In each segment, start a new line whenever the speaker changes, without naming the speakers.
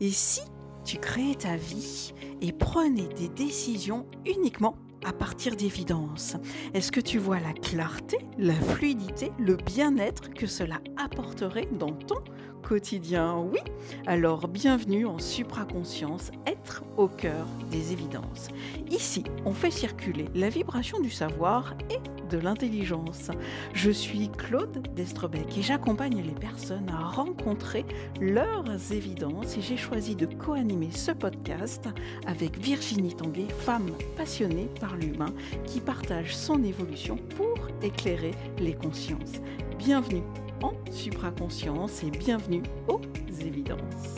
Et si tu créais ta vie et prenais des décisions uniquement à partir d'évidence Est-ce que tu vois la clarté, la fluidité, le bien-être que cela apporterait dans ton quotidien Oui Alors bienvenue en supraconscience, être au cœur des évidences. Ici, on fait circuler la vibration du savoir et de l'intelligence. Je suis Claude Destrebec et j'accompagne les personnes à rencontrer leurs évidences et j'ai choisi de co-animer ce podcast avec Virginie Tanguay, femme passionnée par l'humain qui partage son évolution pour éclairer les consciences. Bienvenue en supraconscience et bienvenue aux évidences.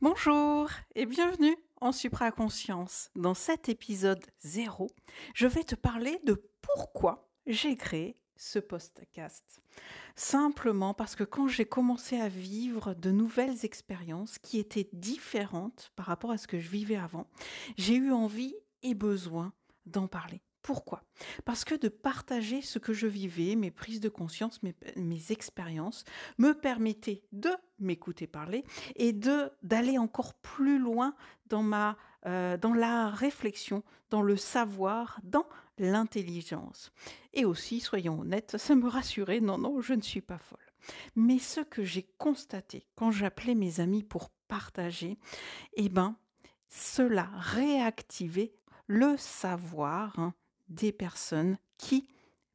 Bonjour et bienvenue en supraconscience. Dans cet épisode 0, je vais te parler de pourquoi j'ai créé ce podcast. Simplement parce que quand j'ai commencé à vivre de nouvelles expériences qui étaient différentes par rapport à ce que je vivais avant, j'ai eu envie et besoin d'en parler. Pourquoi? Parce que de partager ce que je vivais, mes prises de conscience, mes, expériences, me permettait de m'écouter parler et de d'aller encore plus loin dans ma euh, dans la réflexion, dans le savoir, dans l'intelligence. Et aussi, soyons honnêtes, ça me rassurait, non, non, je ne suis pas folle. Mais ce que j'ai constaté quand j'appelais mes amis pour partager, eh ben, cela réactivait le savoir hein, des personnes qui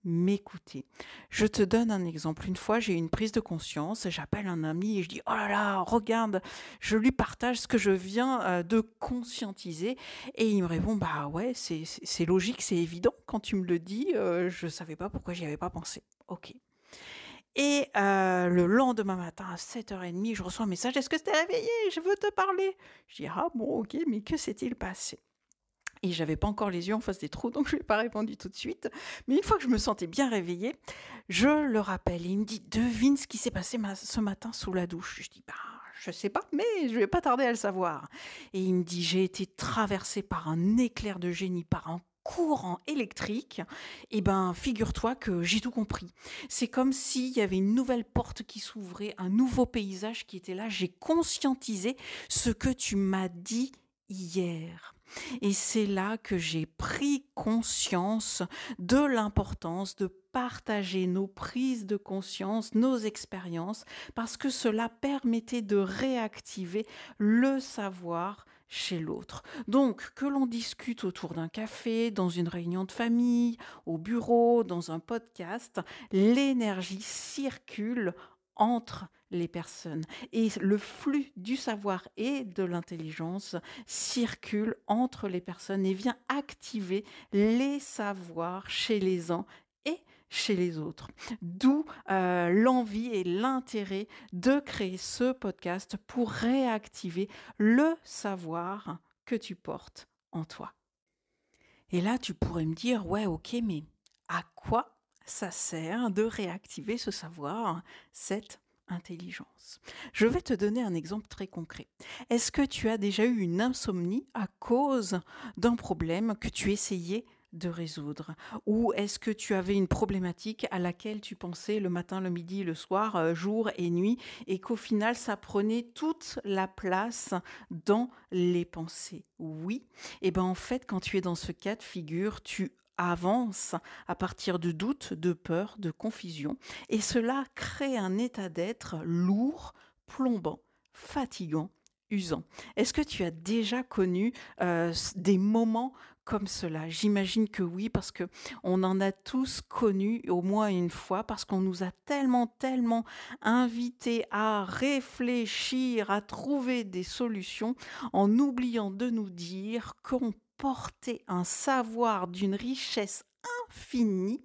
m'écouter. Je te donne un exemple. Une fois, j'ai une prise de conscience, j'appelle un ami et je dis "Oh là là, regarde, je lui partage ce que je viens euh, de conscientiser" et il me répond "Bah ouais, c'est logique, c'est évident quand tu me le dis, euh, je savais pas pourquoi j'y avais pas pensé." OK. Et euh, le lendemain matin à 7h30, je reçois un message Est-ce que tu es réveillé? Je veux te parler. Je dis Ah bon, ok, mais que s'est-il passé? Et j'avais pas encore les yeux en face des trous, donc je lui ai pas répondu tout de suite. Mais une fois que je me sentais bien réveillée, je le rappelle. il me dit Devine ce qui s'est passé ce matin sous la douche. Je dis Bah, je sais pas, mais je vais pas tarder à le savoir. Et il me dit J'ai été traversée par un éclair de génie, par un courant électrique, et eh ben figure-toi que j'ai tout compris. C'est comme s'il y avait une nouvelle porte qui s'ouvrait, un nouveau paysage qui était là. J'ai conscientisé ce que tu m'as dit hier. Et c'est là que j'ai pris conscience de l'importance de partager nos prises de conscience, nos expériences, parce que cela permettait de réactiver le savoir chez l'autre. Donc, que l'on discute autour d'un café, dans une réunion de famille, au bureau, dans un podcast, l'énergie circule entre les personnes. Et le flux du savoir et de l'intelligence circule entre les personnes et vient activer les savoirs chez les uns et chez les autres. D'où euh, l'envie et l'intérêt de créer ce podcast pour réactiver le savoir que tu portes en toi. Et là, tu pourrais me dire, ouais, ok, mais à quoi ça sert de réactiver ce savoir, cette intelligence. Je vais te donner un exemple très concret. Est-ce que tu as déjà eu une insomnie à cause d'un problème que tu essayais de résoudre? Ou est-ce que tu avais une problématique à laquelle tu pensais le matin, le midi, le soir, euh, jour et nuit, et qu'au final, ça prenait toute la place dans les pensées? Oui. Et eh bien en fait, quand tu es dans ce cas de figure, tu avance à partir de doutes, de peurs, de confusion, et cela crée un état d'être lourd, plombant, fatigant, usant. Est-ce que tu as déjà connu euh, des moments comme cela? J'imagine que oui, parce que on en a tous connu au moins une fois, parce qu'on nous a tellement, tellement invités à réfléchir, à trouver des solutions, en oubliant de nous dire qu'on porter un savoir d'une richesse infinie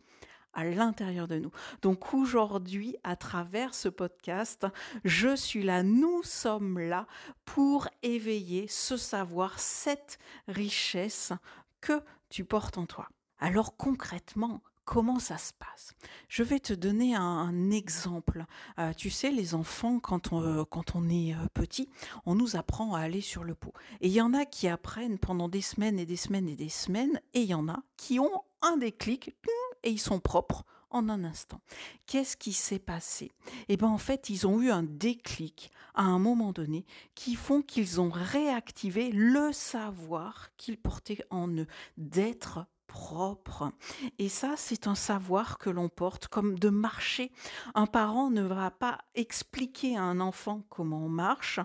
à l'intérieur de nous. Donc aujourd'hui, à travers ce podcast, je suis là, nous sommes là pour éveiller ce savoir, cette richesse que tu portes en toi. Alors concrètement, Comment ça se passe Je vais te donner un, exemple. Euh, tu sais, les enfants, quand on, euh, quand on est euh, petit, on nous apprend à aller sur le pot. Et il y en a qui apprennent pendant des semaines et des semaines et des semaines, et il y en a qui ont un déclic et ils sont propres en un instant. Qu'est-ce qui s'est passé? Eh bien en fait, ils ont eu un déclic à un moment donné qui font qu'ils ont réactivé le savoir qu'ils portaient en eux d'être propre. Et ça, c'est un savoir que l'on porte comme de marcher. Un parent ne va pas expliquer à un enfant comment on marche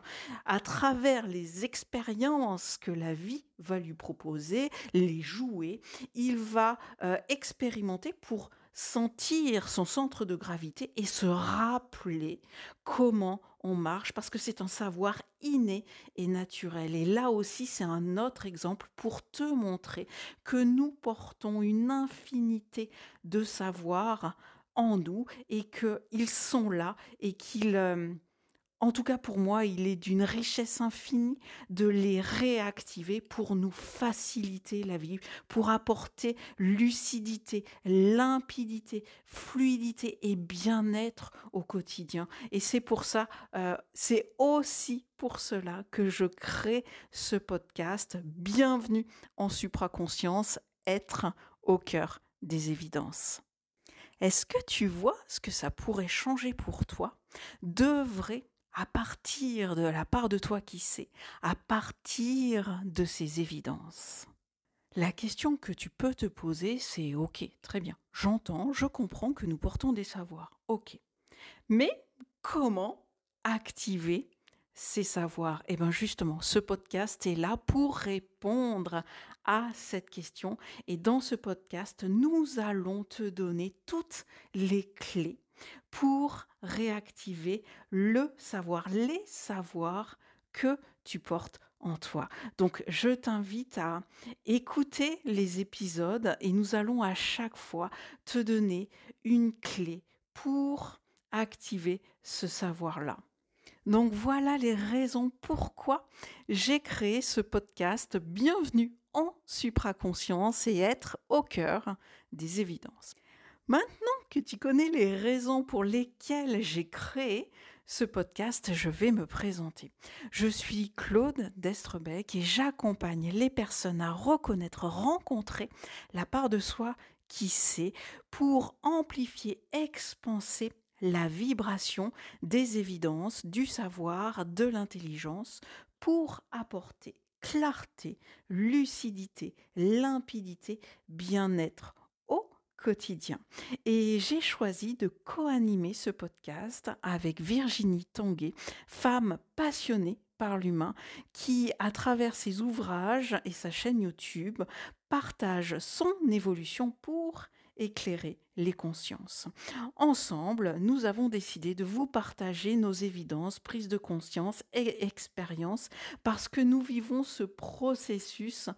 à travers les expériences que la vie va lui proposer, les jouer. Il va euh, expérimenter pour sentir son centre de gravité et se rappeler comment on marche parce que c'est un savoir inné et naturel. Et là aussi, c'est un autre exemple pour te montrer que nous portons une infinité de savoirs en nous et qu'ils sont là et qu'ils... En tout cas, pour moi, il est d'une richesse infinie de les réactiver pour nous faciliter la vie, pour apporter lucidité, limpidité, fluidité et bien-être au quotidien. Et c'est pour ça, euh, c'est aussi pour cela que je crée ce podcast. Bienvenue en supraconscience, être au cœur des évidences. Est-ce que tu vois ce que ça pourrait changer pour toi? D'œuvrer à partir de la part de toi qui sait, à partir de ces évidences. La question que tu peux te poser, c'est OK, très bien, j'entends, je comprends que nous portons des savoirs, OK. Mais comment activer ces savoirs? Eh bien justement, ce podcast est là pour répondre à cette question. Et dans ce podcast, nous allons te donner toutes les clés pour réactiver le savoir, les savoirs que tu portes en toi. Donc je t'invite à écouter les épisodes et nous allons à chaque fois te donner une clé pour activer ce savoir-là. Donc voilà les raisons pourquoi j'ai créé ce podcast Bienvenue en supraconscience et être au cœur des évidences. Maintenant tu connais les raisons pour lesquelles j'ai créé ce podcast, je vais me présenter. Je suis Claude Destrebec et j'accompagne les personnes à reconnaître, rencontrer la part de soi qui sait pour amplifier, expanser la vibration des évidences, du savoir, de l'intelligence, pour apporter clarté, lucidité, limpidité, bien-être quotidien. Et j'ai choisi de co-animer ce podcast avec Virginie Tanguay, femme passionnée par l'humain, qui, à travers ses ouvrages et sa chaîne YouTube, partage son évolution pour éclairer les consciences. Ensemble, nous avons décidé de vous partager nos évidences, prises de conscience et expériences parce que nous vivons ce processus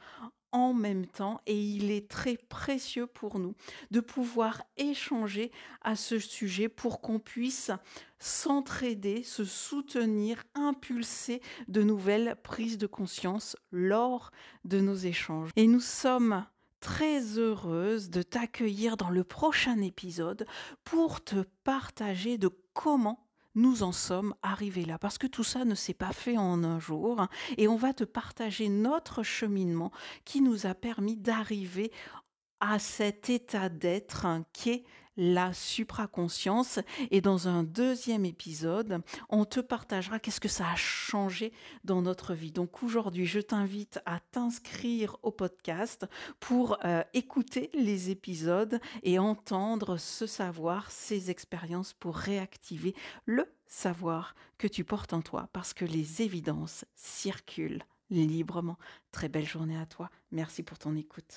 en même temps et il est très précieux pour nous de pouvoir échanger à ce sujet pour qu'on puisse s'entraider, se soutenir, impulser de nouvelles prises de conscience lors de nos échanges. Et nous sommes très heureuse de t'accueillir dans le prochain épisode pour te partager de comment nous en sommes arrivés là, parce que tout ça ne s'est pas fait en un jour, hein, et on va te partager notre cheminement qui nous a permis d'arriver à cet état d'être hein, qui la supraconscience. Et dans un deuxième épisode, on te partagera qu'est-ce que ça a changé dans notre vie. Donc aujourd'hui, je t'invite à t'inscrire au podcast pour euh, écouter les épisodes et entendre ce savoir, ces expériences pour réactiver le savoir que tu portes en toi parce que les évidences circulent librement. Très belle journée à toi. Merci pour ton écoute.